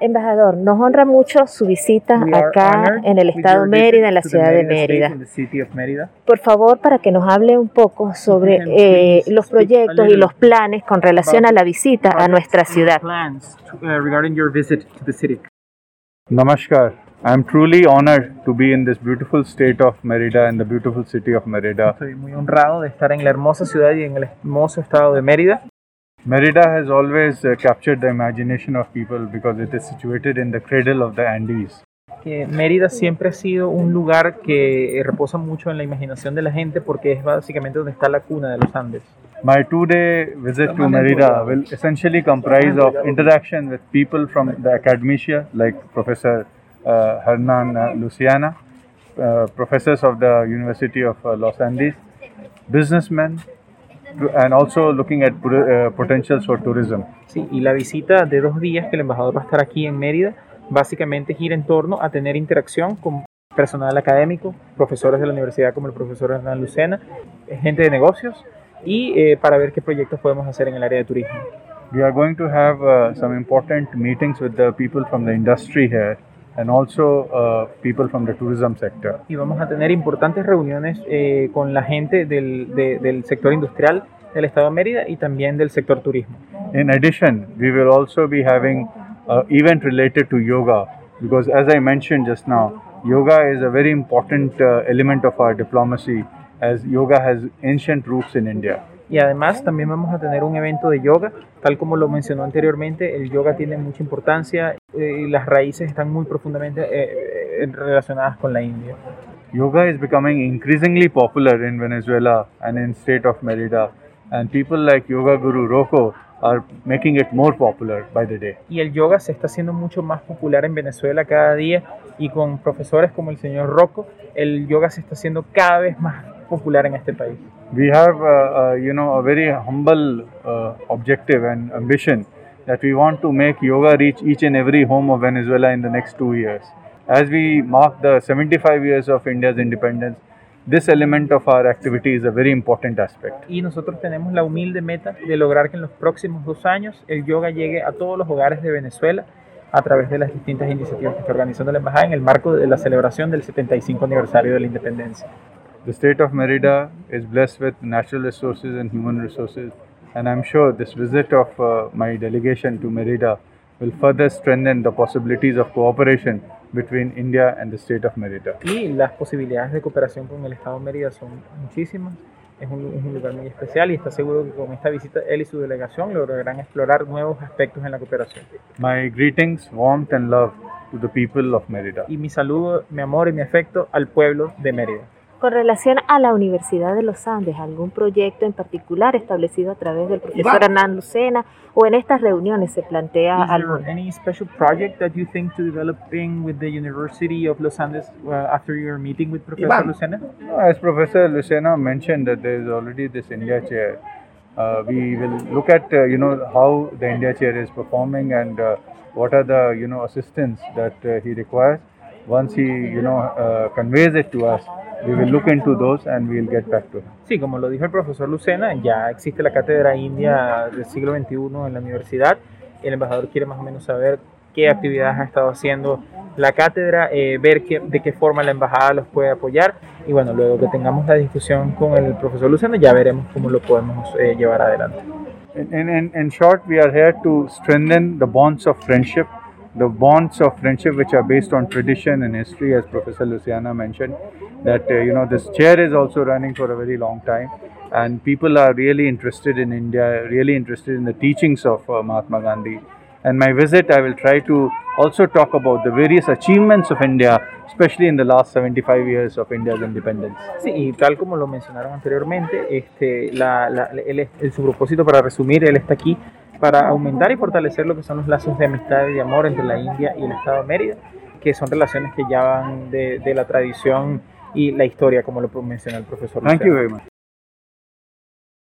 Embajador, nos honra mucho su visita acá en el estado Mérida, en la ciudad de Mérida. Por favor, para que nos hable un poco sobre eh, los proyectos y los planes con relación a la visita a nuestra ciudad. Namaskar. I am truly honored to be in this beautiful state of Merida and the beautiful city of Merida. Estoy muy honrado de estar en la hermosa ciudad y en el hermoso estado de Mérida. Merida has always uh, captured the imagination of people because it is situated in the cradle of the Andes. Que Mérida siempre ha sido un lugar que reposa mucho en la imaginación de la gente porque es básicamente donde está la cuna de los Andes. My two-day visit to Merida will essentially comprise of interaction with people from the academia like Professor uh, Hernan uh, Luciana, uh, professors of the University of uh, Los Andes, businessmen, and also looking at uh, potentials for tourism. Sí, y la visita de dos días que el embajador va a estar aquí en Mérida básicamente gira en torno a tener interacción con personal académico, profesores de la universidad como el profesor Hernán Lucena, gente de negocios y eh, para ver qué proyectos podemos hacer en el área de turismo. We are going to have uh, some important meetings with the people from the industry here and also uh, people from the tourism sector. Y vamos a tener importantes reuniones eh, con la gente del, de, del sector industrial del estado de Mérida y también del sector turismo. In addition, we will also be having an event related to yoga because as I mentioned just now, yoga is a very important uh, element of our diplomacy as yoga has ancient roots in India. Y además también vamos a tener un evento de yoga, tal como lo mencionó anteriormente, el yoga tiene mucha importancia eh, y las raíces están muy profundamente eh, eh, relacionadas con la India. Yoga is becoming increasingly popular in Venezuela and in state of Merida and people like Yoga Guru Roko are making it more popular by the day. Y el yoga se está haciendo mucho más popular en Venezuela cada día y con profesores como el señor Rocco, el yoga se está haciendo cada vez más popular en este país. We have, uh, uh, you know, a very humble uh, objective and ambition that we want to make yoga reach each and every home of Venezuela in the next two years. As we mark the 75 years of India's independence, this element of our activity is a very important aspect. Y nosotros tenemos la humilde meta de lograr que en los próximos dos años el yoga llegue a todos los hogares de Venezuela a través de las distintas iniciativas que está organizando la Embajada en el marco de la celebración del 75 aniversario de la independencia. The state of Merida is blessed with natural resources and human resources, and I'm sure this visit of uh, my delegation to Merida will further strengthen the possibilities of cooperation between India and the state of Merida. Y las posibilidades de cooperación con el Estado de Mérida son muchísimas. Es un, es un, lugar muy especial y está seguro que con esta visita él y su delegación lograrán explorar nuevos aspectos en la cooperación. My greetings, warmth and love to the people of Merida. Y mi saludo, mi amor y mi afecto al pueblo de Mérida. Con relación a la Universidad de los Andes, ¿algún proyecto en particular establecido a través del profesor Hernán Lucena o en estas reuniones se plantea Is algo? there any special project that you think to developing with the University of Los Andes uh, after your meeting with Professor Lucena? No, as Professor Lucena mentioned that there is already this India chair. Uh, we will look at uh, you know how the India chair is performing and uh, what are the you know assistance that uh, he requires. Once he you know uh, conveys it to us, we will look into those and we will get back to him. Sí, como lo dijo el profesor Lucena, ya existe la cátedra india del siglo XXI en la universidad. El embajador quiere más o menos saber qué actividades ha estado haciendo la cátedra, eh, ver qué, de qué forma la embajada los puede apoyar. Y bueno, luego que tengamos la discusión con el profesor Lucena, ya veremos cómo lo podemos eh, llevar adelante. In, in, in short, we are here to strengthen the bonds of friendship, the bonds of friendship which are based on tradition and history, as Professor Luciana mentioned. That uh, you know this chair is also running for a very long time, and people are really interested in India, really interested in the teachings of uh, Mahatma Gandhi. And my visit, I will try to also talk about the various achievements of India, especially in the last 75 years of India's independence. Sí, y tal como lo mencionaron anteriormente, este, la, la, él, el, su propósito, para resumir, él está aquí para aumentar y fortalecer lo que son los lazos de amistad y de amor entre la India y el Estado de Mérida, que son relaciones que ya van de, de la tradición y la historia, como lo mencionó el profesor. Thank you very much.